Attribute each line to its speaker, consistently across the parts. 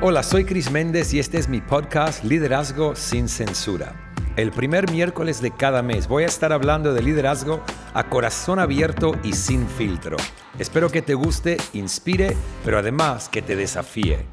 Speaker 1: Hola, soy Chris Méndez y este es mi podcast Liderazgo sin Censura. El primer miércoles de cada mes voy a estar hablando de liderazgo a corazón abierto y sin filtro. Espero que te guste, inspire, pero además que te desafíe.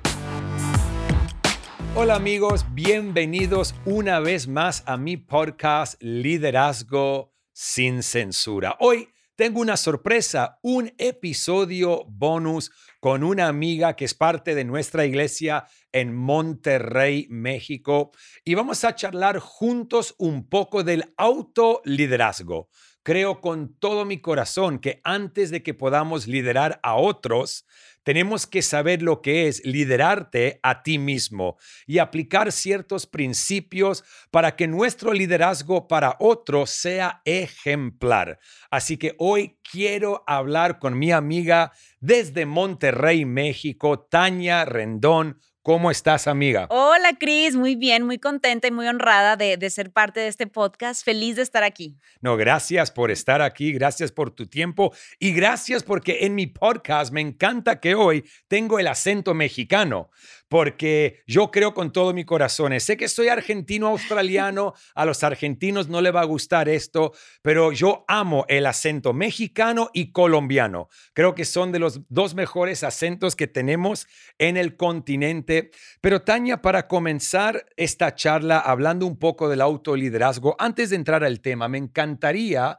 Speaker 1: Hola amigos, bienvenidos una vez más a mi podcast Liderazgo sin Censura. Hoy tengo una sorpresa, un episodio bonus con una amiga que es parte de nuestra iglesia en Monterrey, México, y vamos a charlar juntos un poco del autoliderazgo. Creo con todo mi corazón que antes de que podamos liderar a otros, tenemos que saber lo que es liderarte a ti mismo y aplicar ciertos principios para que nuestro liderazgo para otros sea ejemplar. Así que hoy quiero hablar con mi amiga desde Monterrey, México, Tania Rendón. ¿Cómo estás, amiga?
Speaker 2: Hola, Cris. Muy bien, muy contenta y muy honrada de, de, ser parte de este podcast. Feliz de estar aquí.
Speaker 1: No, gracias por estar aquí, gracias por tu tiempo y gracias porque en mi podcast me encanta que hoy tengo el acento mexicano, porque yo creo con todo mi corazón, sé que soy argentino-australiano, a los argentinos no le va a gustar esto, pero yo amo el acento mexicano y colombiano. Creo que son de los dos mejores acentos que tenemos en el continente. Pero Tania, para comenzar esta charla hablando un poco del autoliderazgo, antes de entrar al tema, me encantaría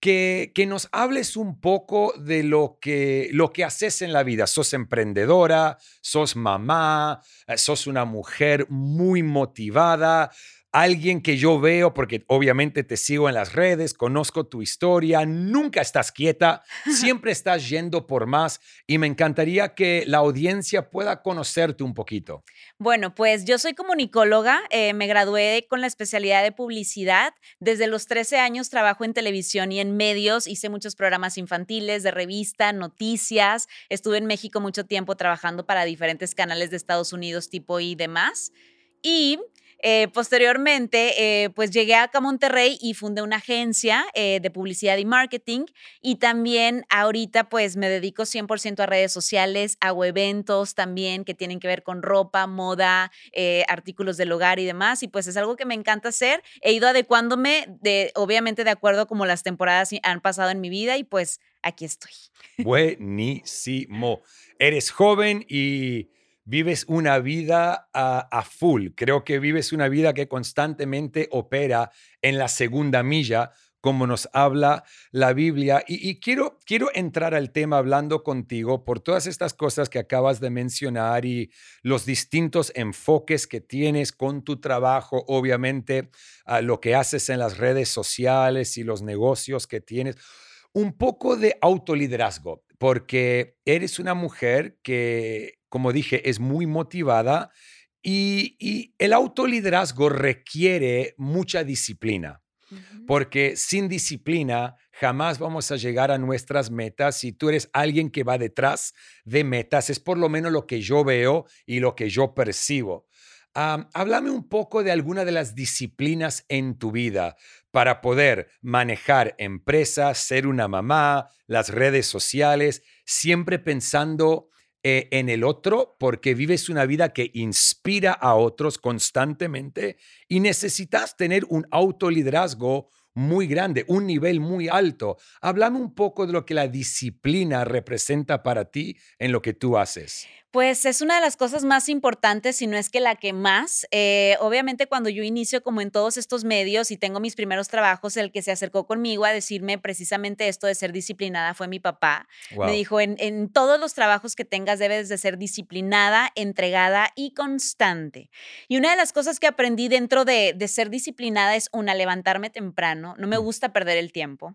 Speaker 1: que, que, nos hables un poco de lo que, lo que haces en la vida. Sos emprendedora, sos mamá, eh, sos una mujer muy motivada, alguien que yo veo, porque obviamente te sigo en las redes, conozco tu historia, nunca estás quieta, siempre estás yendo por más y me encantaría que la audiencia pueda conocerte un poquito.
Speaker 2: Bueno, pues yo soy comunicóloga, eh, me gradué con la especialidad de publicidad. Desde los 13 años trabajo en televisión y en medios, hice muchos programas infantiles, de revista, noticias, estuve en México mucho tiempo trabajando para diferentes canales de Estados Unidos tipo y demás. Y eh, posteriormente, eh, pues llegué acá a Monterrey y fundé una agencia eh, de publicidad y marketing y también ahorita pues me dedico 100% a redes sociales, hago eventos también que tienen que ver con ropa, moda, artículos del hogar y demás y pues es algo que me encanta hacer. He ido adecuándome de, obviamente de acuerdo a como las temporadas han pasado en mi vida y pues aquí estoy.
Speaker 1: Buenísimo. Eres joven y vives una vida a, full. Creo que vives una vida que constantemente opera en la segunda milla, como nos habla la Biblia. Y, quiero, quiero entrar al tema hablando contigo por todas estas cosas que acabas de mencionar y los distintos enfoques que tienes con tu trabajo, obviamente, lo que haces en las redes sociales y los negocios que tienes. Un poco de autoliderazgo, porque eres una mujer que como dije, es muy motivada y, el autoliderazgo requiere mucha disciplina, porque sin disciplina jamás vamos a llegar a nuestras metas. Si tú eres alguien que va detrás de metas, es por lo menos lo que yo veo y lo que yo percibo. háblame un poco de alguna de las disciplinas en tu vida para poder manejar empresas, ser una mamá, las redes sociales, siempre pensando eh, en el otro porque vives una vida que inspira a otros constantemente y necesitas tener un autoliderazgo muy grande, un nivel muy alto. Háblame un poco de lo que la disciplina representa para ti en lo que tú haces.
Speaker 2: Pues es una de las cosas más importantes, si no es que la que más. Eh, obviamente cuando yo inicio como en todos estos medios y tengo mis primeros trabajos, el que se acercó conmigo a decirme precisamente esto de ser disciplinada fue mi papá. Me dijo, en, en, todos los trabajos que tengas debes de ser disciplinada, entregada y constante. Y una de las cosas que aprendí dentro de, de ser disciplinada es una, levantarme temprano. No me mm. gusta perder el tiempo.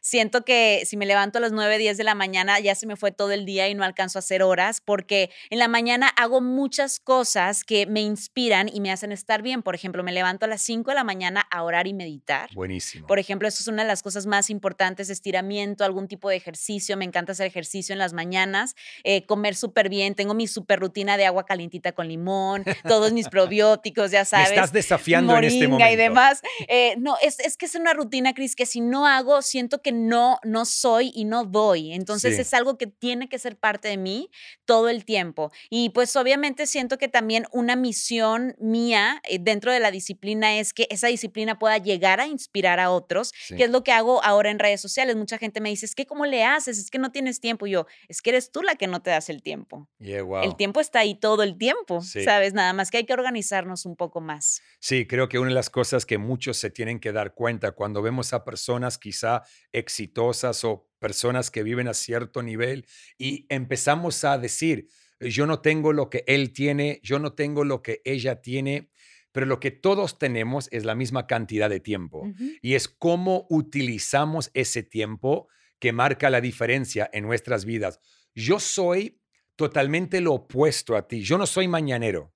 Speaker 2: Siento que si me levanto a las 9, 10 de la mañana ya se me fue todo el día y no alcanzo a hacer horas porque en la mañana hago muchas cosas que me inspiran y me hacen estar bien. Por ejemplo, me levanto a las 5 de la mañana a orar y meditar.
Speaker 1: Buenísimo.
Speaker 2: Por ejemplo, eso es una de las cosas más importantes, estiramiento, algún tipo de ejercicio. Me encanta hacer ejercicio en las mañanas, eh, comer súper bien. Tengo mi súper rutina de agua calientita con limón, todos mis probióticos, ya sabes.
Speaker 1: Me estás desafiando en este momento.
Speaker 2: y demás. Eh, no, es, es, que es una rutina, Cris, que si no hago, siento que no, no soy y no doy. Entonces es algo que tiene que ser parte de mí todo el el tiempo. Y pues obviamente siento que también una misión mía eh, dentro de la disciplina es que esa disciplina pueda llegar a inspirar a otros, que es lo que hago ahora en redes sociales. Mucha gente me dice, es que ¿cómo le haces? Es que no tienes tiempo. Y yo, es que eres tú la que no te das el tiempo. El tiempo está ahí todo el tiempo, ¿sabes? Nada más que hay que organizarnos un poco más.
Speaker 1: Sí, creo que una de las cosas que muchos se tienen que dar cuenta cuando vemos a personas quizá exitosas o personas que viven a cierto nivel y empezamos a decir, yo no tengo lo que él tiene, yo no tengo lo que ella tiene, pero lo que todos tenemos es la misma cantidad de tiempo y es cómo utilizamos ese tiempo que marca la diferencia en nuestras vidas. Yo soy totalmente lo opuesto a ti, yo no soy mañanero.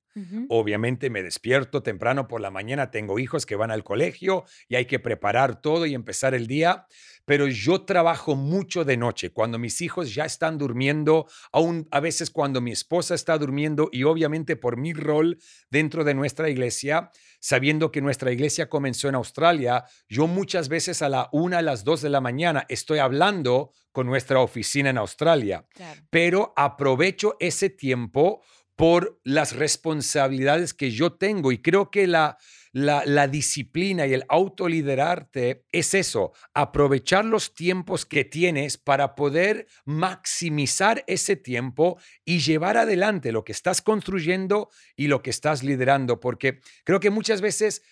Speaker 1: Obviamente me despierto temprano por la mañana, tengo hijos que van al colegio y hay que preparar todo y empezar el día, pero yo trabajo mucho de noche, cuando mis hijos ya están durmiendo, aún a veces cuando mi esposa está durmiendo y obviamente por mi rol dentro de nuestra iglesia, sabiendo que nuestra iglesia comenzó en Australia, yo muchas veces a la una, a las dos de la mañana estoy hablando con nuestra oficina en Australia, pero aprovecho ese tiempo por las responsabilidades que yo tengo y creo que la la, disciplina y el autoliderarte es eso, aprovechar los tiempos que tienes para poder maximizar ese tiempo y llevar adelante lo que estás construyendo y lo que estás liderando, porque creo que muchas veces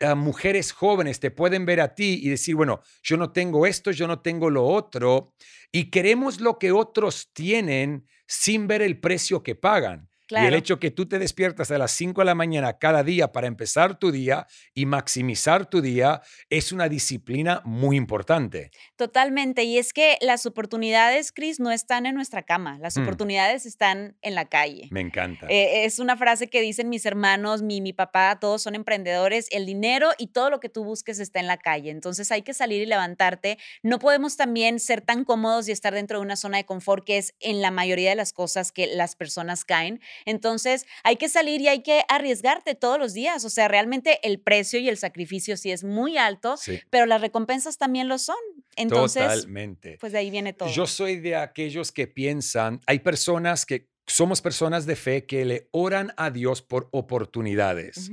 Speaker 1: ah, mujeres jóvenes te pueden ver a ti y decir, bueno, yo no tengo esto, yo no tengo lo otro, y queremos lo que otros tienen sin ver el precio que pagan. Y el hecho que tú te despiertas a las 5 de la mañana cada día para empezar tu día y maximizar tu día es una disciplina muy importante.
Speaker 2: Totalmente. Y es que las oportunidades, Chris, no están en nuestra cama. Las mm. oportunidades están en la calle.
Speaker 1: Me encanta.
Speaker 2: Eh, es una frase que dicen mis hermanos, mi, mi papá, todos son emprendedores. El dinero y todo lo que tú busques está en la calle. Entonces hay que salir y levantarte. No podemos también ser tan cómodos y estar dentro de una zona de confort que es en la mayoría de las cosas que las personas caen. Entonces, hay que salir y hay que arriesgarte todos los días. O sea, realmente el precio y el sacrificio sí es muy alto, pero las recompensas también lo son. Entonces, Totalmente. pues de ahí viene todo.
Speaker 1: Yo soy de aquellos que piensan, hay personas que somos personas de fe que le oran a Dios por oportunidades.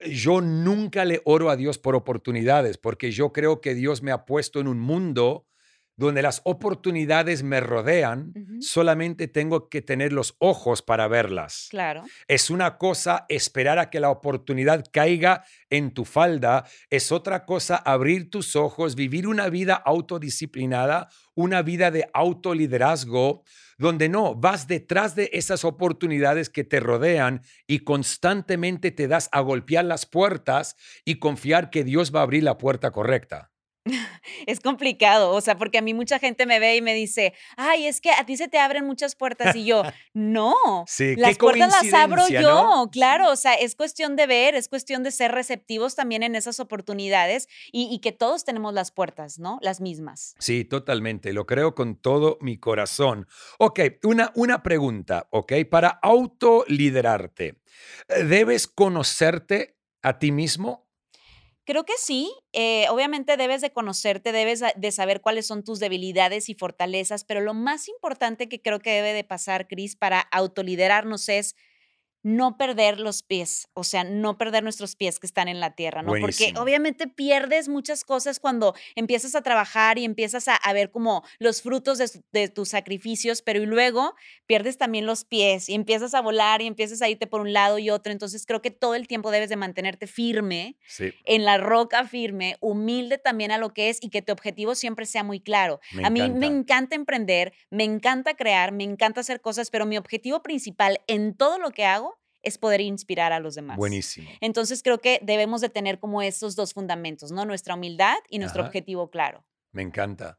Speaker 1: Yo nunca le oro a Dios por oportunidades porque yo creo que Dios me ha puesto en un mundo donde las oportunidades me rodean, solamente tengo que tener los ojos para verlas.
Speaker 2: Claro.
Speaker 1: Es una cosa esperar a que la oportunidad caiga en tu falda, es otra cosa abrir tus ojos, vivir una vida autodisciplinada, una vida de autoliderazgo, donde no, vas detrás de esas oportunidades que te rodean y constantemente te das a golpear las puertas y confiar que Dios va a abrir la puerta correcta.
Speaker 2: Es complicado, o sea, porque a mí mucha gente me ve y me dice, ay, es que a ti se te abren muchas puertas y yo, no, las puertas las abro yo, claro, o sea, es cuestión de ver, es cuestión de ser receptivos también en esas oportunidades y, que todos tenemos las puertas, ¿no? Las mismas.
Speaker 1: Sí, totalmente, lo creo con todo mi corazón. Ok, una, una pregunta, ok, para autoliderarte, ¿debes conocerte a ti mismo?
Speaker 2: Creo que sí. Eh, obviamente debes de conocerte, debes de saber cuáles son tus debilidades y fortalezas, pero lo más importante que creo que debe de pasar, Cris, para autoliderarnos es no perder los pies, o sea, no perder nuestros pies que están en la tierra, ¿no? Porque obviamente pierdes muchas cosas cuando empiezas a trabajar y empiezas a, ver como los frutos de, tus sacrificios, pero y luego pierdes también los pies y empiezas a volar y empiezas a irte por un lado y otro. Entonces creo que todo el tiempo debes de mantenerte firme, en la roca firme, humilde también a lo que es y que tu objetivo siempre sea muy claro. a mí me encanta emprender, me encanta crear, me encanta hacer cosas, pero mi objetivo principal en todo lo que hago es poder inspirar a los demás.
Speaker 1: Buenísimo.
Speaker 2: Entonces creo que debemos de tener como esos dos fundamentos, ¿no? Nuestra humildad y nuestro objetivo claro.
Speaker 1: Me encanta.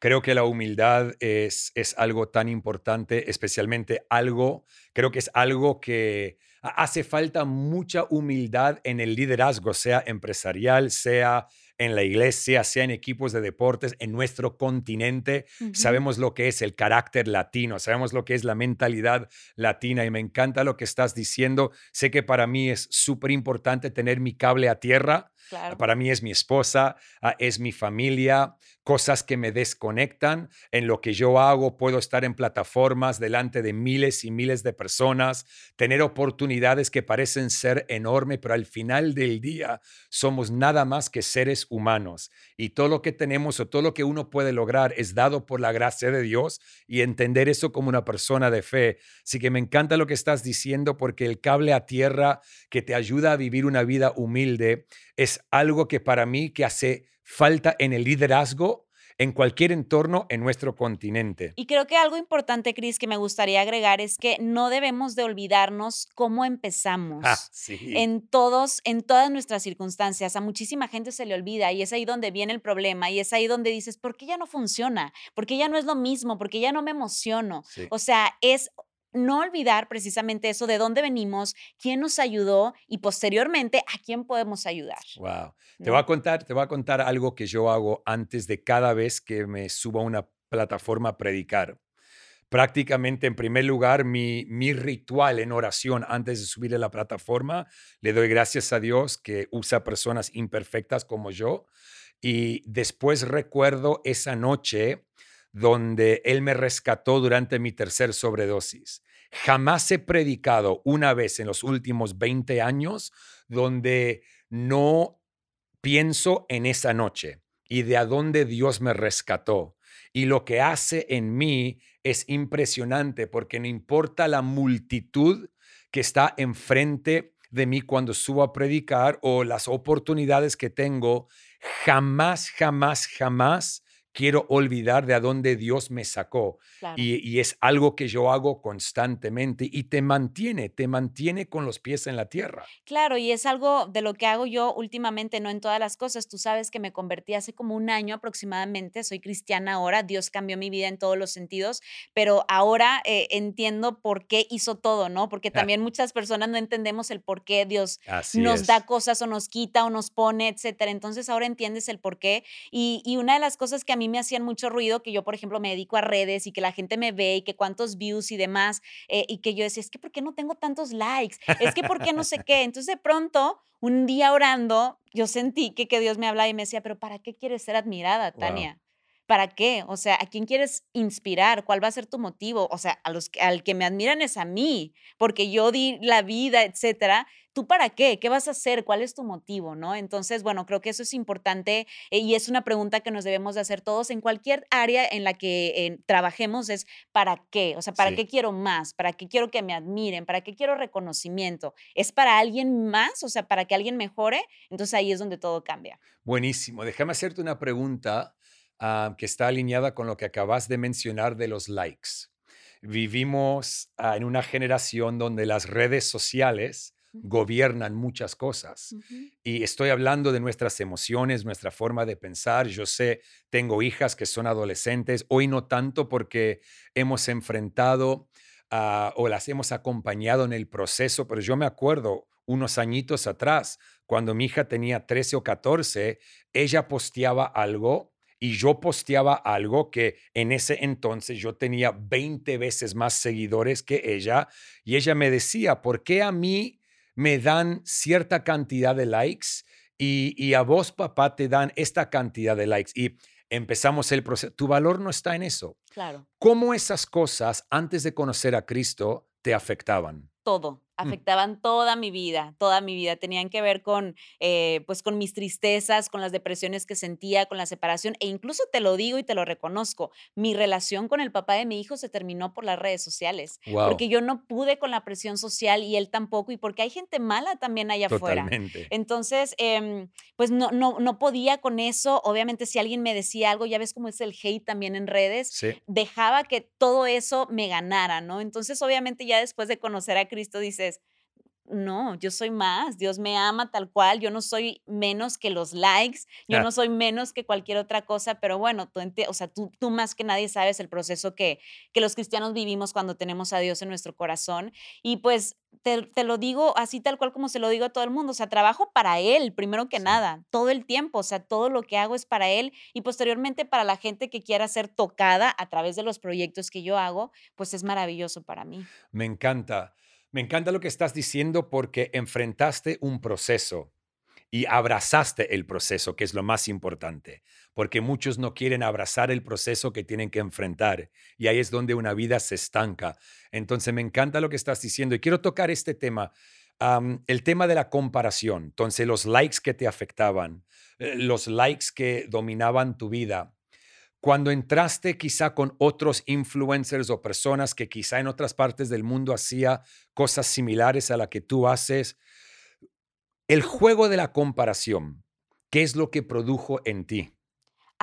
Speaker 1: Creo que la humildad es, es algo tan importante, especialmente algo, creo que es algo que hace falta mucha humildad en el liderazgo, sea empresarial, sea en la iglesia, sea en equipos de deportes, en nuestro continente. Sabemos lo que es el carácter latino, sabemos lo que es la mentalidad latina y me encanta lo que estás diciendo. Sé que para mí es súper importante tener mi cable a tierra Para mí es mi esposa, ah, es mi familia, cosas que me desconectan. En lo que yo hago, puedo estar en plataformas delante de miles y miles de personas, tener oportunidades que parecen ser enormes, pero al final del día somos nada más que seres humanos. Y todo lo que tenemos o todo lo que uno puede lograr es dado por la gracia de Dios y entender eso como una persona de fe. Así que me encanta lo que estás diciendo porque el cable a tierra que te ayuda a vivir una vida humilde es algo que para mí que hace falta en el liderazgo en cualquier entorno en nuestro continente.
Speaker 2: Y creo que algo importante, Cris, que me gustaría agregar es que no debemos de olvidarnos cómo empezamos.
Speaker 1: Ah, sí.
Speaker 2: En todos, en todas nuestras circunstancias, a muchísima gente se le olvida y es ahí donde viene el problema y es ahí donde dices, ¿por qué ya no funciona? ¿Por qué ya no es lo mismo? ¿Por qué ya no me emociono?
Speaker 1: Sí.
Speaker 2: O sea, es no olvidar precisamente eso, de dónde venimos, quién nos ayudó y posteriormente a quién podemos ayudar.
Speaker 1: Wow. Te voy a contar, te voy a contar algo que yo hago antes de cada vez que me subo a una plataforma a predicar. Prácticamente, en primer lugar, mi, mi ritual en oración antes de subir a la plataforma, le doy gracias a Dios que usa personas imperfectas como yo. Y después recuerdo esa noche donde Él me rescató durante mi tercer sobredosis. Jamás he predicado una vez en los últimos 20 años donde no pienso en esa noche y de a dónde Dios me rescató. Y lo que hace en mí es impresionante porque no importa la multitud que está enfrente de mí cuando subo a predicar o las oportunidades que tengo, jamás, jamás, jamás quiero olvidar de a dónde Dios me sacó.
Speaker 2: Claro.
Speaker 1: Y, y es algo que yo hago constantemente y te mantiene, te mantiene con los pies en la tierra.
Speaker 2: Claro, y es algo de lo que hago yo últimamente, no en todas las cosas. Tú sabes que me convertí hace como un año aproximadamente, soy cristiana ahora, Dios cambió mi vida en todos los sentidos, pero ahora eh, entiendo por qué hizo todo, ¿no? Porque
Speaker 1: Ah.
Speaker 2: también muchas personas no entendemos el por qué Dios
Speaker 1: Así
Speaker 2: nos
Speaker 1: es.
Speaker 2: da cosas o nos quita o nos pone, etcétera. Entonces ahora entiendes el por qué. Y, y una de las cosas que a mí me hacían mucho ruido, que yo, por ejemplo, me dedico a redes y que la gente me ve y que cuántos views y demás, eh, y que yo decía, es que ¿por qué no tengo tantos likes? Es que ¿por qué no sé qué? Entonces de pronto, un día orando, yo sentí que, que Dios me hablaba y me decía, pero ¿para qué quieres ser admirada,
Speaker 1: Wow.
Speaker 2: ¿Para qué? O sea, ¿a quién quieres inspirar? ¿Cuál va a ser tu motivo? O sea, a los, que- al que me admiran es a mí, porque yo di la vida, etcétera. ¿Tú para qué? ¿Qué vas a hacer? ¿Cuál es tu motivo? ¿No? Entonces, bueno, creo que eso es importante eh, y es una pregunta que nos debemos de hacer todos en cualquier área en la que eh, trabajemos es ¿para qué? O sea, ¿para
Speaker 1: Sí.
Speaker 2: qué quiero más? ¿Para qué quiero que me admiren? ¿Para qué quiero reconocimiento? ¿Es para alguien más? O sea, ¿para que alguien mejore? Entonces ahí es donde todo cambia.
Speaker 1: Buenísimo. Déjame hacerte una pregunta ah, que está alineada con lo que acabas de mencionar de los likes. Vivimos ah, en una generación donde las redes sociales gobiernan muchas cosas. Y estoy hablando de nuestras emociones, nuestra forma de pensar. Yo sé, tengo hijas que son adolescentes, hoy no tanto porque hemos enfrentado ah, o las hemos acompañado en el proceso, pero yo me acuerdo unos añitos atrás, cuando mi hija tenía 13 o 14, ella posteaba algo y yo posteaba algo que en ese entonces yo tenía 20 veces más seguidores que ella y ella me decía, ¿por qué a mí me dan cierta cantidad de likes y, y a vos, papá, te dan esta cantidad de likes? Y empezamos el proceso. Tu valor no está en eso.
Speaker 2: Claro.
Speaker 1: ¿Cómo esas cosas antes de conocer a Cristo te afectaban?
Speaker 2: todo. Afectaban toda mi vida, toda mi vida. Tenían que ver con, eh, pues, con mis tristezas, con las depresiones que sentía, con la separación, e incluso te lo digo y te lo reconozco, mi relación con el papá de mi hijo se terminó por las redes sociales,
Speaker 1: Wow,
Speaker 2: porque yo no pude con la presión social y él tampoco, y porque hay gente mala también allá afuera.
Speaker 1: totalmente.
Speaker 2: Entonces, em, pues no, no, no podía con eso. Obviamente, si alguien me decía algo, ya ves cómo es el hate también en redes,
Speaker 1: Sí,
Speaker 2: dejaba que todo eso me ganara, ¿no? Entonces, obviamente, ya después de conocer a Cristo, dices, no, yo soy más, Dios me ama tal cual, yo no soy menos que los likes, yo
Speaker 1: Ah.
Speaker 2: no soy menos que cualquier otra cosa, pero bueno, tú, o sea, tú, tú más que nadie sabes el proceso que, que los cristianos vivimos cuando tenemos a Dios en nuestro corazón. Y pues te, te lo digo así tal cual como se lo digo a todo el mundo, o sea, trabajo para Él, primero que
Speaker 1: Sí.
Speaker 2: nada, todo el tiempo, o sea, todo lo que hago es para Él y posteriormente para la gente que quiera ser tocada a través de los proyectos que yo hago, pues es maravilloso para mí.
Speaker 1: me encanta. Me encanta lo que estás diciendo porque enfrentaste un proceso y abrazaste el proceso, que es lo más importante, porque muchos no quieren abrazar el proceso que tienen que enfrentar y ahí es donde una vida se estanca. Entonces me encanta lo que estás diciendo y quiero tocar este tema, el tema de la comparación, entonces los likes que te afectaban, eh, los likes que dominaban tu vida. Cuando entraste quizá con otros influencers o personas que quizá en otras partes del mundo hacía cosas similares a la que tú haces, el juego de la comparación, ¿qué es lo que produjo en ti?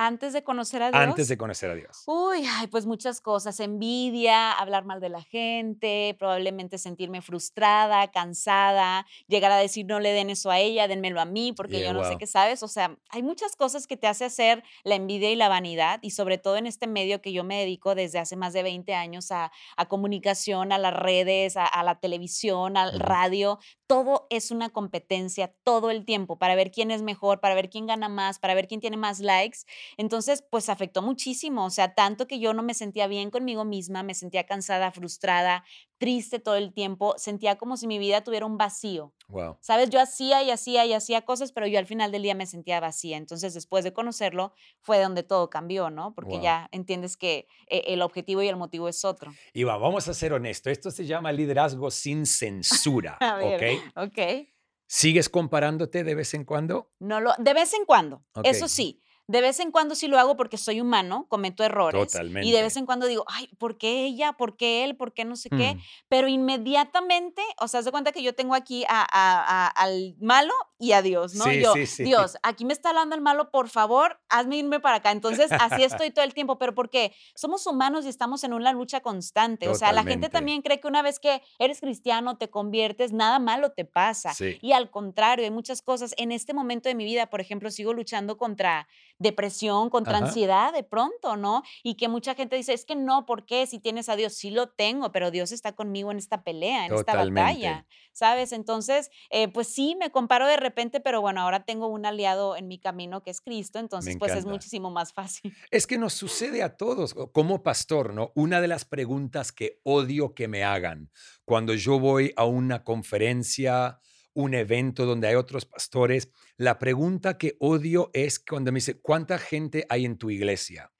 Speaker 2: Antes de conocer a Dios.
Speaker 1: Antes de conocer a Dios.
Speaker 2: Uy, ay, pues muchas cosas. Envidia, hablar mal de la gente, probablemente sentirme frustrada, cansada, llegar a decir no le den eso a ella, denmelo a mí, porque yo no sé qué sabes. O sea, hay muchas cosas que te hace hacer la envidia y la vanidad, y sobre todo en este medio que yo me dedico desde hace más de 20 años a, comunicación, a las redes, a, la televisión, al radio. Todo es una competencia todo el tiempo para ver quién es mejor, para ver quién gana más, para ver quién tiene más likes. Entonces, pues afectó muchísimo, o sea, tanto que yo no me sentía bien conmigo misma, me sentía cansada, frustrada, triste todo el tiempo, sentía como si mi vida tuviera un vacío.
Speaker 1: Wow.
Speaker 2: Sabes, yo hacía y hacía y hacía cosas, pero yo al final del día me sentía vacía. Entonces, después de conocerlo, fue donde todo cambió, ¿no? Porque ya entiendes que eh, el objetivo y el motivo es otro.
Speaker 1: Y va, vamos a ser honestos, esto se llama liderazgo sin censura, ¿ok?
Speaker 2: Ok.
Speaker 1: ¿Sigues comparándote de vez en cuando?
Speaker 2: No lo, de vez en cuando, eso sí. De vez en cuando sí lo hago porque soy humano, cometo errores.
Speaker 1: Totalmente.
Speaker 2: Y de vez en cuando digo, ay, ¿por qué ella? ¿Por qué él? ¿Por qué no sé qué? Mm. Pero inmediatamente, o sea, haz de cuenta que yo tengo aquí al malo y a Dios, ¿no? yo, Dios, aquí me está hablando el malo, por favor, hazme irme para acá. Entonces, así estoy todo el tiempo. ¿Pero por qué? Somos humanos y estamos en una lucha constante. O sea, la gente también cree que una vez que eres cristiano, te conviertes, nada malo te pasa. Y al contrario, hay muchas cosas. En este momento de mi vida, por ejemplo, sigo luchando contra depresión, contra ansiedad de pronto, ¿no? Y que mucha gente dice, es que no, ¿por qué? Si tienes a Dios, sí lo tengo, pero Dios está conmigo en esta pelea, en esta batalla, ¿sabes? Entonces, eh, pues sí, me comparo de repente, pero bueno, ahora tengo un aliado en mi camino que es Cristo, entonces pues es muchísimo más fácil.
Speaker 1: Es que nos sucede a todos, como pastor, ¿no? Una de las preguntas que odio que me hagan cuando yo voy a una conferencia, un evento donde hay otros pastores, la pregunta que odio es cuando me dice, ¿cuánta gente hay en tu iglesia?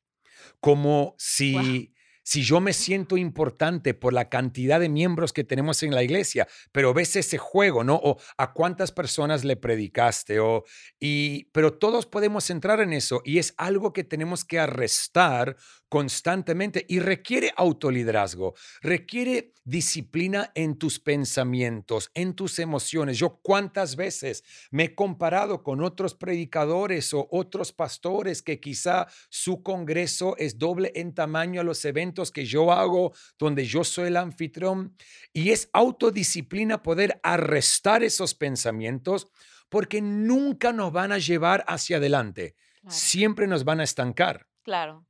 Speaker 1: Como si si yo me siento importante por la cantidad de miembros que tenemos en la iglesia, pero ves ese juego, ¿no? O a cuántas personas le predicaste, o, y, pero todos podemos entrar en eso y es algo que tenemos que arrestar constantemente y requiere autoliderazgo, requiere disciplina en tus pensamientos, en tus emociones. Yo cuántas veces me he comparado con otros predicadores o otros pastores que quizá su congreso es doble en tamaño a los eventos que yo hago, donde yo soy el anfitrión. Y es autodisciplina poder arrestar esos pensamientos porque nunca nos van a llevar hacia adelante. Siempre nos van a estancar.
Speaker 2: Claro.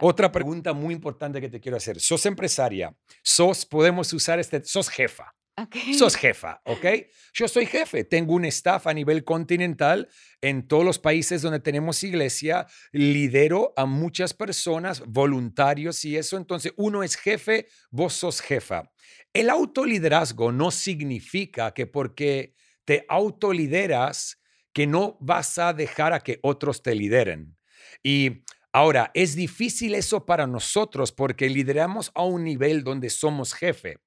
Speaker 1: Otra pregunta muy importante que te quiero hacer. Sos empresaria, sos, podemos usar este, sos jefa. Sos jefa, ¿ok? Yo soy jefe, tengo un staff a nivel continental en todos los países donde tenemos iglesia, lidero a muchas personas, voluntarios y eso, entonces uno es jefe, vos sos jefa. El autoliderazgo no significa que porque te autolideras, que no vas a dejar a que otros te lideren. Y Ahora, es difícil eso para nosotros porque lideramos a un nivel donde somos jefe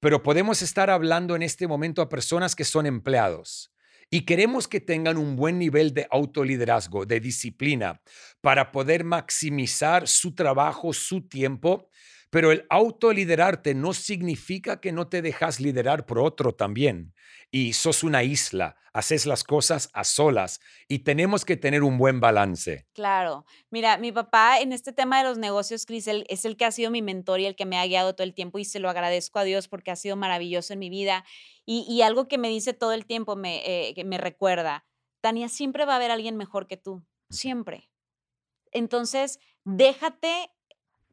Speaker 1: pero podemos estar hablando en este momento a personas que son empleados y queremos que tengan un buen nivel de autoliderazgo, de disciplina, para poder maximizar su trabajo, su tiempo pero el autoliderarte no significa que no te dejas liderar por otro también. Y sos una isla, haces las cosas a solas y tenemos que tener un buen balance.
Speaker 2: Claro. Mira, mi papá en este tema de los negocios, Cris, es el que ha sido mi mentor y el que me ha guiado todo el tiempo y se lo agradezco a Dios porque ha sido maravilloso en mi vida. Y, algo que me dice todo el tiempo, me, eh, que me recuerda, Tania, siempre va a haber alguien mejor que tú, siempre. Entonces, déjate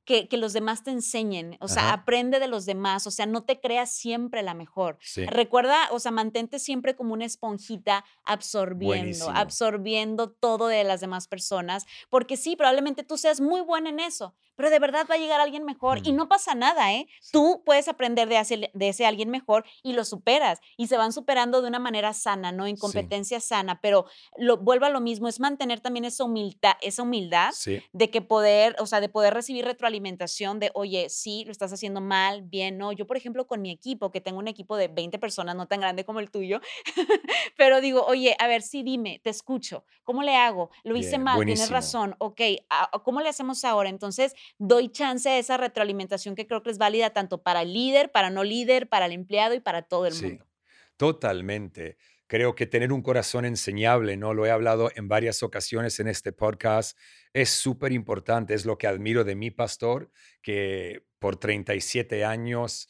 Speaker 2: que, los demás te enseñen, o sea, aprende de los demás, o sea, no te creas siempre la mejor. Recuerda, o sea, mantente siempre como una esponjita absorbiendo, absorbiendo todo de las demás personas, porque sí, probablemente tú seas muy buena en eso, pero de verdad va a llegar alguien mejor y no pasa nada, ¿eh? Tú puedes aprender de ese, de ese alguien mejor y lo superas y se van superando de una manera sana, ¿no? En competencia sana, pero lo, vuelvo a lo mismo, es mantener también esa humildad, esa humildad de que poder, o sea, de poder recibir retroalimentación de, oye, sí, lo estás haciendo mal, bien, no. Yo, por ejemplo, con mi equipo, que tengo un equipo de 20 personas, no tan grande como el tuyo, pero digo, oye, a ver, sí, dime, te escucho, ¿cómo le hago? Lo hice mal, tienes razón, ok, ah, ¿cómo le hacemos ahora? Entonces, doy chance a esa retroalimentación que creo que es válida tanto para el líder, para no líder, para el empleado y para todo el sí, mundo.
Speaker 1: Totalmente. Creo que tener un corazón enseñable, ¿no? Lo he hablado en varias ocasiones en este podcast, es súper importante, es lo que admiro de mi pastor, que por 37 años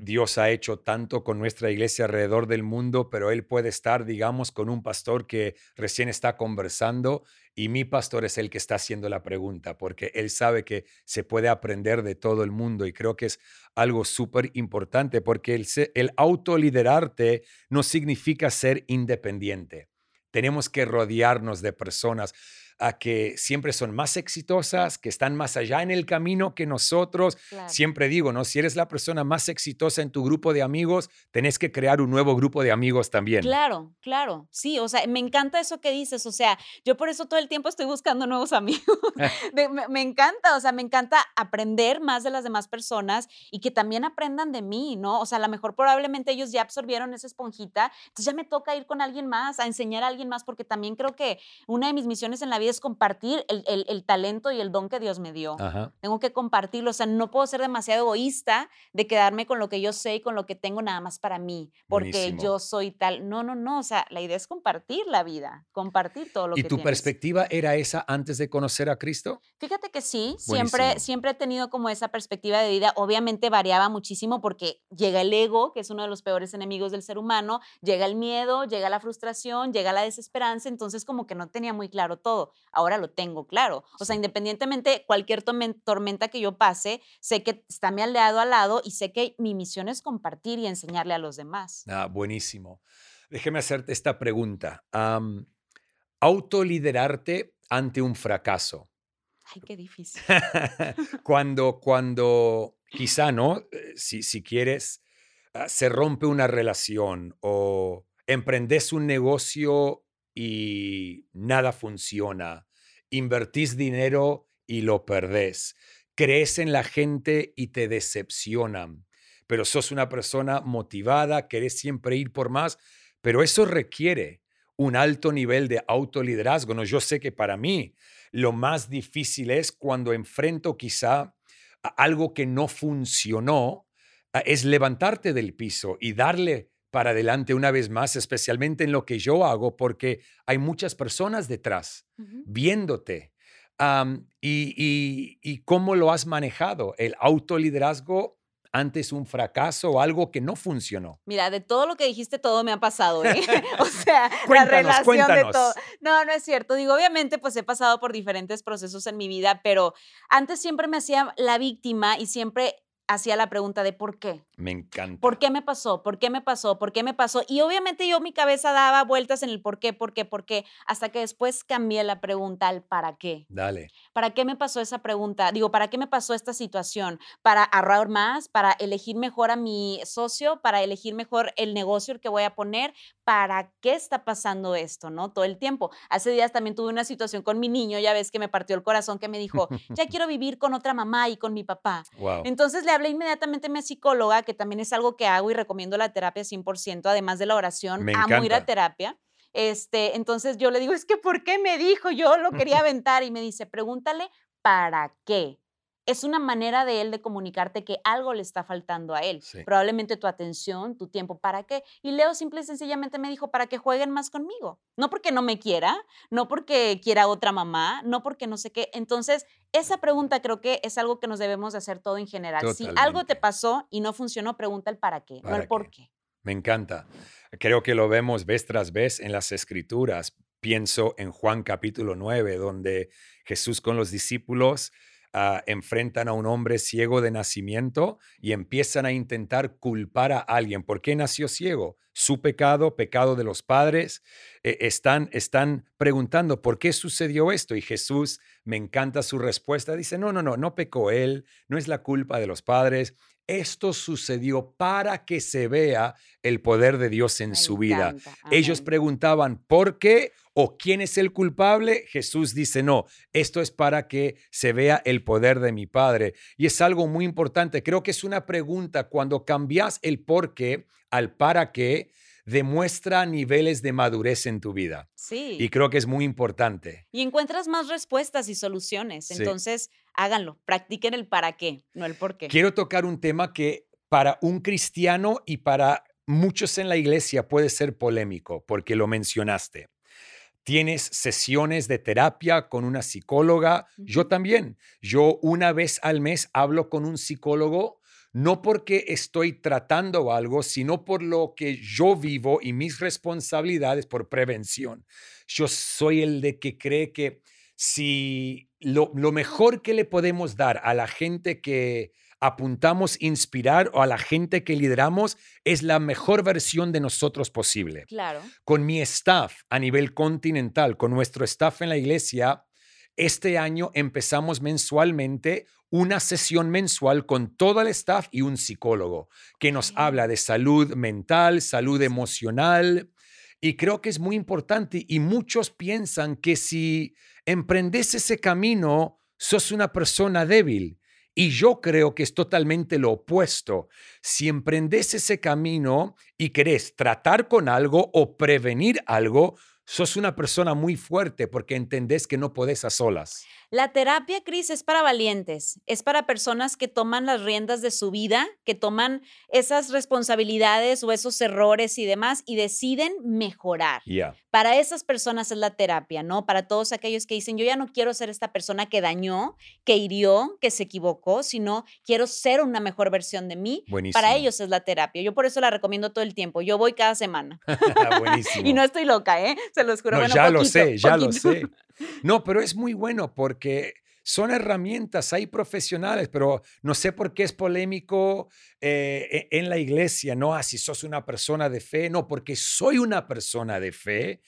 Speaker 1: Dios ha hecho tanto con nuestra iglesia alrededor del mundo, pero Él puede estar, digamos, con un pastor que recién está conversando y mi pastor es el que está haciendo la pregunta, porque Él sabe que se puede aprender de todo el mundo y creo que es algo súper importante, porque el, el autoliderarte no significa ser independiente. Tenemos que rodearnos de personas a que siempre son más exitosas, que están más allá en el camino que nosotros. Siempre digo, ¿no? Si eres la persona más exitosa en tu grupo de amigos, tenés que crear un nuevo grupo de amigos también.
Speaker 2: Claro, claro. Sí, o sea, me encanta eso que dices. O sea, yo por eso todo el tiempo estoy buscando nuevos amigos. me, encanta, o sea, me encanta aprender más de las demás personas y que también aprendan de mí, ¿no? O sea, a lo mejor probablemente ellos ya absorbieron esa esponjita, entonces ya me toca ir con alguien más, a enseñar a alguien más, porque también creo que una de mis misiones en la vida es compartir el, talento y el don que Dios me dio. Tengo que compartirlo, o sea, no puedo ser demasiado egoísta de quedarme con lo que yo sé y con lo que tengo nada más para mí, porque yo soy tal. No, no, no, o sea, la idea es compartir la vida, compartir todo lo que
Speaker 1: ¿Y tu perspectiva era esa antes de conocer a Cristo?
Speaker 2: Fíjate que sí, siempre, siempre he tenido como esa perspectiva de vida. Obviamente variaba muchísimo porque llega el ego, que es uno de los peores enemigos del ser humano, llega el miedo, llega la frustración, llega la desesperanza, entonces como que no tenía muy claro todo ahora lo tengo claro. O sea, independientemente cualquier tormenta que yo pase, sé que está mi aliado al lado y sé que mi misión es compartir y enseñarle a los demás.
Speaker 1: Ah, buenísimo. Déjeme hacerte esta pregunta. autoliderarte ante un fracaso.
Speaker 2: Ay, qué difícil.
Speaker 1: cuando, cuando, quizá, ¿no? Eh, si, si quieres, ah, se rompe una relación o emprendes un negocio y nada funciona. Invertís dinero y lo perdés. Crees en la gente y te decepcionan. Pero sos una persona motivada, querés siempre ir por más, pero eso requiere un alto nivel de autoliderazgo. ¿no? Yo sé que para mí lo más difícil es cuando enfrento quizá algo que no funcionó, es levantarte del piso y darle para adelante una vez más, especialmente en lo que yo hago, porque hay muchas personas detrás viéndote. y, cómo lo has manejado? ¿El autoliderazgo antes un fracaso o algo que no funcionó?
Speaker 2: Mira, de todo lo que dijiste, todo me ha pasado, ¿eh? o sea, la relación de todo. No, no es cierto. Digo, obviamente, pues he pasado por diferentes procesos en mi vida, pero antes siempre me hacía la víctima y siempre hacía la pregunta de por qué.
Speaker 1: Me encanta.
Speaker 2: ¿Por qué me pasó? ¿Por qué me pasó? ¿Por qué me pasó? Y obviamente yo mi cabeza daba vueltas en el por qué, por qué, por qué, hasta que después cambié la pregunta al para qué.
Speaker 1: Dale.
Speaker 2: ¿Para qué me pasó esa pregunta? Digo, ¿para qué me pasó esta situación? ¿Para ahorrar más? ¿Para elegir mejor a mi socio? ¿Para elegir mejor el negocio que voy a poner? ¿Para qué está pasando esto? ¿No? Todo el tiempo. Hace días también tuve una situación con mi niño, ya ves que me partió el corazón, que me dijo, ya quiero vivir con otra mamá y con mi papá.
Speaker 1: Wow.
Speaker 2: Entonces le hablé inmediatamente a mi psicóloga, que también es algo que hago y recomiendo la terapia 100%, además de la oración,
Speaker 1: me
Speaker 2: amo ir a terapia. Este, entonces yo le digo, es que ¿por qué me dijo? Yo lo quería aventar y me dice, pregúntale para qué es una manera de él de comunicarte que algo le está faltando a él. Probablemente tu atención, tu tiempo, ¿para qué? Y Leo simple y sencillamente me dijo, para que jueguen más conmigo. No porque no me quiera, no porque quiera otra mamá, no porque no sé qué. Entonces, esa pregunta creo que es algo que nos debemos de hacer todo en general. Si algo te pasó y no funcionó, pregunta el para qué, no el por qué.
Speaker 1: Me encanta. Creo que lo vemos vez tras vez en las escrituras. Pienso en Juan capítulo 9, donde Jesús con los discípulos ah, enfrentan a un hombre ciego de nacimiento y empiezan a intentar culpar a alguien. ¿Por qué nació ciego? Su pecado, pecado de los padres. Eh, están, están preguntando, ¿por qué sucedió esto? Y Jesús, me encanta su respuesta, dice, no, no, no, no pecó él, no es la culpa de los padres, esto sucedió para que se vea el poder de Dios en su vida. Ellos preguntaban, ¿por qué o quién es el culpable? Jesús dice, no, esto es para que se vea el poder de mi Padre. Y es algo muy importante. Creo que es una pregunta cuando cambias el por qué al para qué demuestra niveles de madurez en tu vida.
Speaker 2: Sí.
Speaker 1: Y creo que es muy importante.
Speaker 2: Y encuentras más respuestas y soluciones. Entonces, háganlo, practiquen el para qué, no el por qué.
Speaker 1: Quiero tocar un tema que para un cristiano y para muchos en la iglesia puede ser polémico, porque lo mencionaste. Tienes sesiones de terapia con una psicóloga. Yo también. Yo una vez al mes hablo con un psicólogo no porque estoy tratando algo, sino por lo que yo vivo y mis responsabilidades por prevención. Yo soy el de que cree que si lo, mejor que le podemos dar a la gente que apuntamos inspirar o a la gente que lideramos es la mejor versión de nosotros posible.
Speaker 2: Claro.
Speaker 1: Con mi staff a nivel continental, con nuestro staff en la iglesia, este año empezamos mensualmente una sesión mensual con todo el staff y un psicólogo que nos habla de salud mental, salud emocional. Y creo que es muy importante y muchos piensan que si emprendes ese camino, sos una persona débil. Y yo creo que es totalmente lo opuesto. Si emprendes ese camino y querés tratar con algo o prevenir algo, sos una persona muy fuerte porque entendés que no podés a solas.
Speaker 2: La terapia, Cris, es para valientes, es para personas que toman las riendas de su vida, que toman esas responsabilidades o esos errores y demás y deciden mejorar. Para esas personas es la terapia, ¿no? Para todos aquellos que dicen, yo ya no quiero ser esta persona que dañó, que hirió, que se equivocó, sino quiero ser una mejor versión de mí. Para ellos es la terapia. Yo por eso la recomiendo todo el tiempo. Yo voy cada semana.
Speaker 1: Buenísimo.
Speaker 2: y no estoy loca, ¿eh? Se los juro.
Speaker 1: ya lo sé, ya lo sé. No, pero es muy bueno porque son herramientas, hay profesionales, pero no sé por qué es polémico eh, e, en la iglesia, ¿no? Ah, si sos una persona de fe, no, porque soy una persona de fe,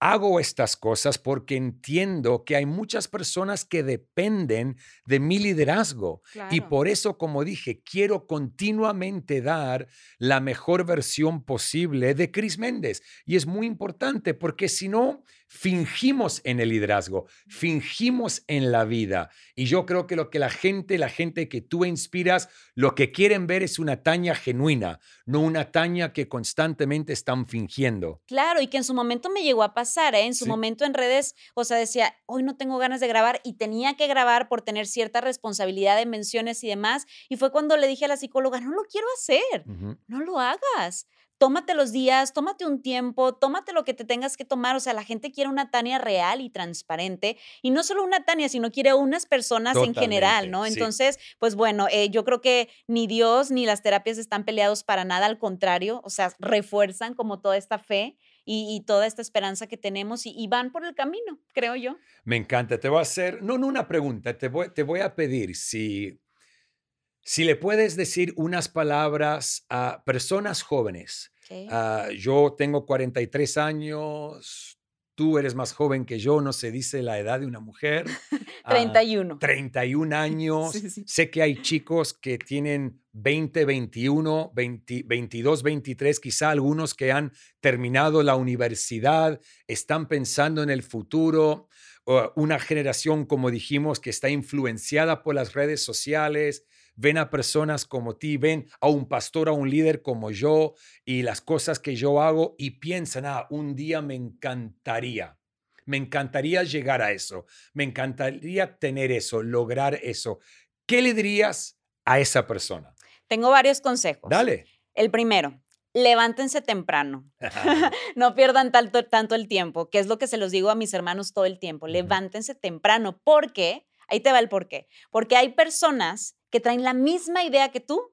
Speaker 1: hago estas cosas porque entiendo que hay muchas personas que dependen de mi liderazgo. Y por eso, como dije, quiero continuamente dar la mejor versión posible de Chris Méndez. Y es muy importante porque si no, fingimos en el liderazgo, fingimos en la vida. Y yo creo que lo que la gente, la gente que tú inspiras, lo que quieren ver es una taña genuina, no una taña que constantemente están fingiendo.
Speaker 2: Claro, y que en su momento me llegó a pasar, ¿eh? en su momento en redes, o sea, decía, hoy no tengo ganas de grabar y tenía que grabar por tener cierta responsabilidad de menciones y demás. Y fue cuando le dije a la psicóloga, no lo quiero hacer, no lo hagas tómate los días, tómate un tiempo, tómate lo que te tengas que tomar. O sea, la gente quiere una Tania real y transparente. Y no solo una Tania, sino quiere unas personas en general, ¿no? Entonces, pues bueno, eh, yo creo que ni Dios ni las terapias están peleados para nada, al contrario, o sea, refuerzan como toda esta fe. Y, toda esta esperanza que tenemos y, van por el camino, creo yo.
Speaker 1: Me encanta. Te voy a hacer, no, no una pregunta, te voy, te voy a pedir si si le puedes decir unas palabras a personas jóvenes. Ah, yo tengo 43 años, tú eres más joven que yo, no se dice la edad de una mujer.
Speaker 2: 31.
Speaker 1: 31 años. Sé que hay chicos que tienen 20, 21, 22, 23, quizá algunos que han terminado la universidad, están pensando en el futuro. una generación, como dijimos, que está influenciada por las redes sociales, ven a personas como ti, ven a un pastor, a un líder como yo y las cosas que yo hago y piensan, ah, un día me encantaría, me encantaría llegar a eso, me encantaría tener eso, lograr eso. ¿Qué le dirías a esa persona?
Speaker 2: Tengo varios consejos.
Speaker 1: Dale.
Speaker 2: El primero, levántense temprano. no pierdan tanto, tanto, el tiempo, que es lo que se los digo a mis hermanos todo el tiempo. Levántense temprano, porque, ahí te va el porqué, porque hay personas que traen la misma idea que tú,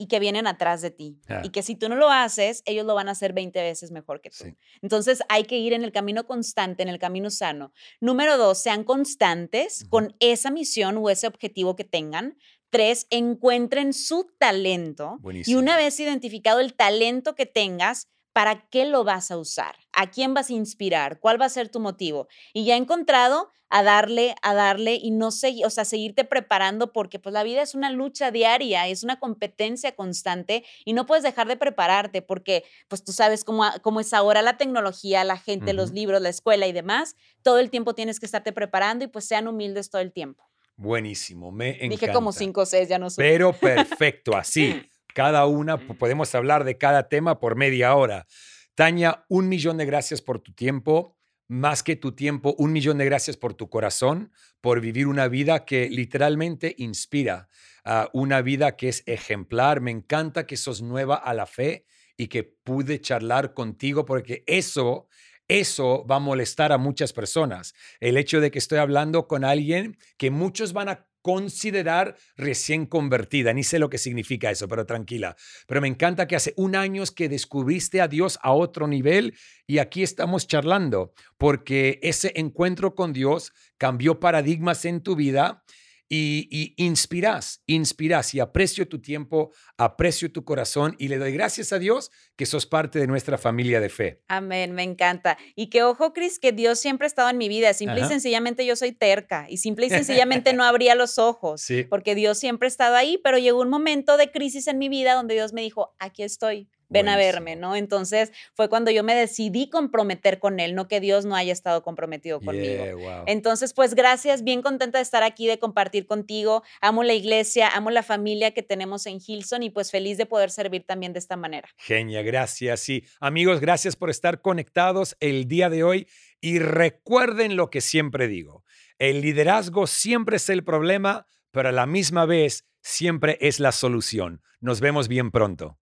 Speaker 2: y que vienen atrás de ti. Y que si tú no lo haces, ellos lo van a hacer 20 veces mejor que tú.
Speaker 1: Sí.
Speaker 2: Entonces hay que ir en el camino constante, en el camino sano. Número dos, sean constantes con esa misión o ese objetivo que tengan. Tres, encuentren su talento. Y
Speaker 1: Buenísimo.
Speaker 2: una vez identificado el talento que tengas, ¿para qué lo vas a usar? ¿A quién vas a inspirar? ¿Cuál va a ser tu motivo? Y ya encontrado, a darle, a darle y no seguir, o sea, seguirte preparando porque pues la vida es una lucha diaria, es una competencia constante y no puedes dejar de prepararte porque pues tú sabes cómo, cómo es ahora la tecnología, la gente, los libros, la escuela y demás. Todo el tiempo tienes que estarte preparando y pues sean humildes todo el tiempo.
Speaker 1: Buenísimo, me encanta.
Speaker 2: Dije como cinco o seis, ya no sé.
Speaker 1: Pero perfecto, así. Cada una, po- podemos hablar de cada tema por media hora. Tania, un millón de gracias por tu tiempo. Más que tu tiempo, un millón de gracias por tu corazón, por vivir una vida que literalmente inspira, ah, una vida que es ejemplar. Me encanta que sos nueva a la fe y que pude charlar contigo porque eso, eso va a molestar a muchas personas. El hecho de que estoy hablando con alguien que muchos van a considerar recién convertida. Ni sé lo que significa eso, pero tranquila. Pero me encanta que hace un año que descubriste a Dios a otro nivel y aquí estamos charlando porque ese encuentro con Dios cambió paradigmas en tu vida y, y inspiras, inspiras y aprecio tu tiempo, aprecio tu corazón y le doy gracias a Dios que sos parte de nuestra familia de fe.
Speaker 2: Amén, me encanta. Y que ojo, Cris, que Dios siempre ha estado en mi vida. Simple
Speaker 1: Ajá.
Speaker 2: y sencillamente yo soy terca y simple y sencillamente no abría los ojos.
Speaker 1: Sí.
Speaker 2: Porque Dios siempre ha estado ahí, pero llegó un momento de crisis en mi vida donde Dios me dijo, aquí estoy, ven a verme. ¿no? Entonces fue cuando yo me decidí comprometer con Él, no que Dios no haya estado comprometido conmigo.
Speaker 1: Yeah, wow.
Speaker 2: Entonces, pues gracias, bien contenta de estar aquí, de compartir contigo. Amo la iglesia, amo la familia que tenemos en Hilson y pues feliz de poder servir también de esta manera.
Speaker 1: Genia, gracias. Sí, amigos, gracias por estar conectados el día de hoy y recuerden lo que siempre digo. El liderazgo siempre es el problema, pero a la misma vez siempre es la solución. Nos vemos bien pronto.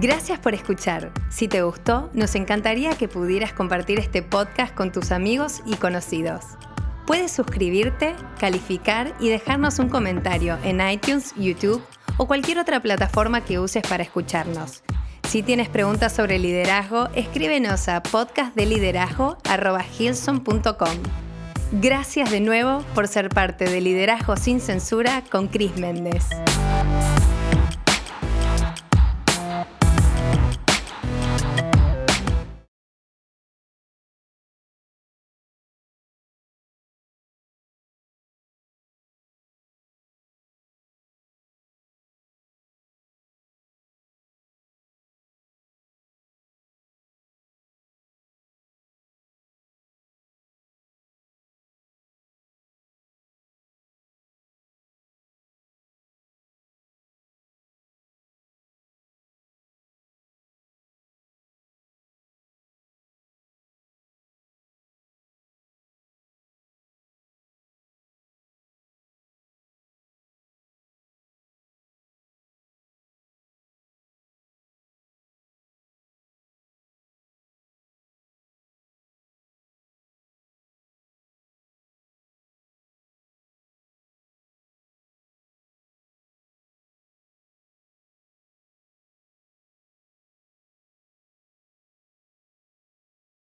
Speaker 3: Gracias por escuchar. Si te gustó, nos encantaría que pudieras compartir este podcast con tus amigos y conocidos. Puedes suscribirte, calificar y dejarnos un comentario en iTunes, YouTube o cualquier otra plataforma que uses para escucharnos. Si tienes preguntas sobre liderazgo, escríbenos a podcastdeliderazgo.com. Gracias de nuevo por ser parte de Liderazgo sin Censura con Chris Méndez.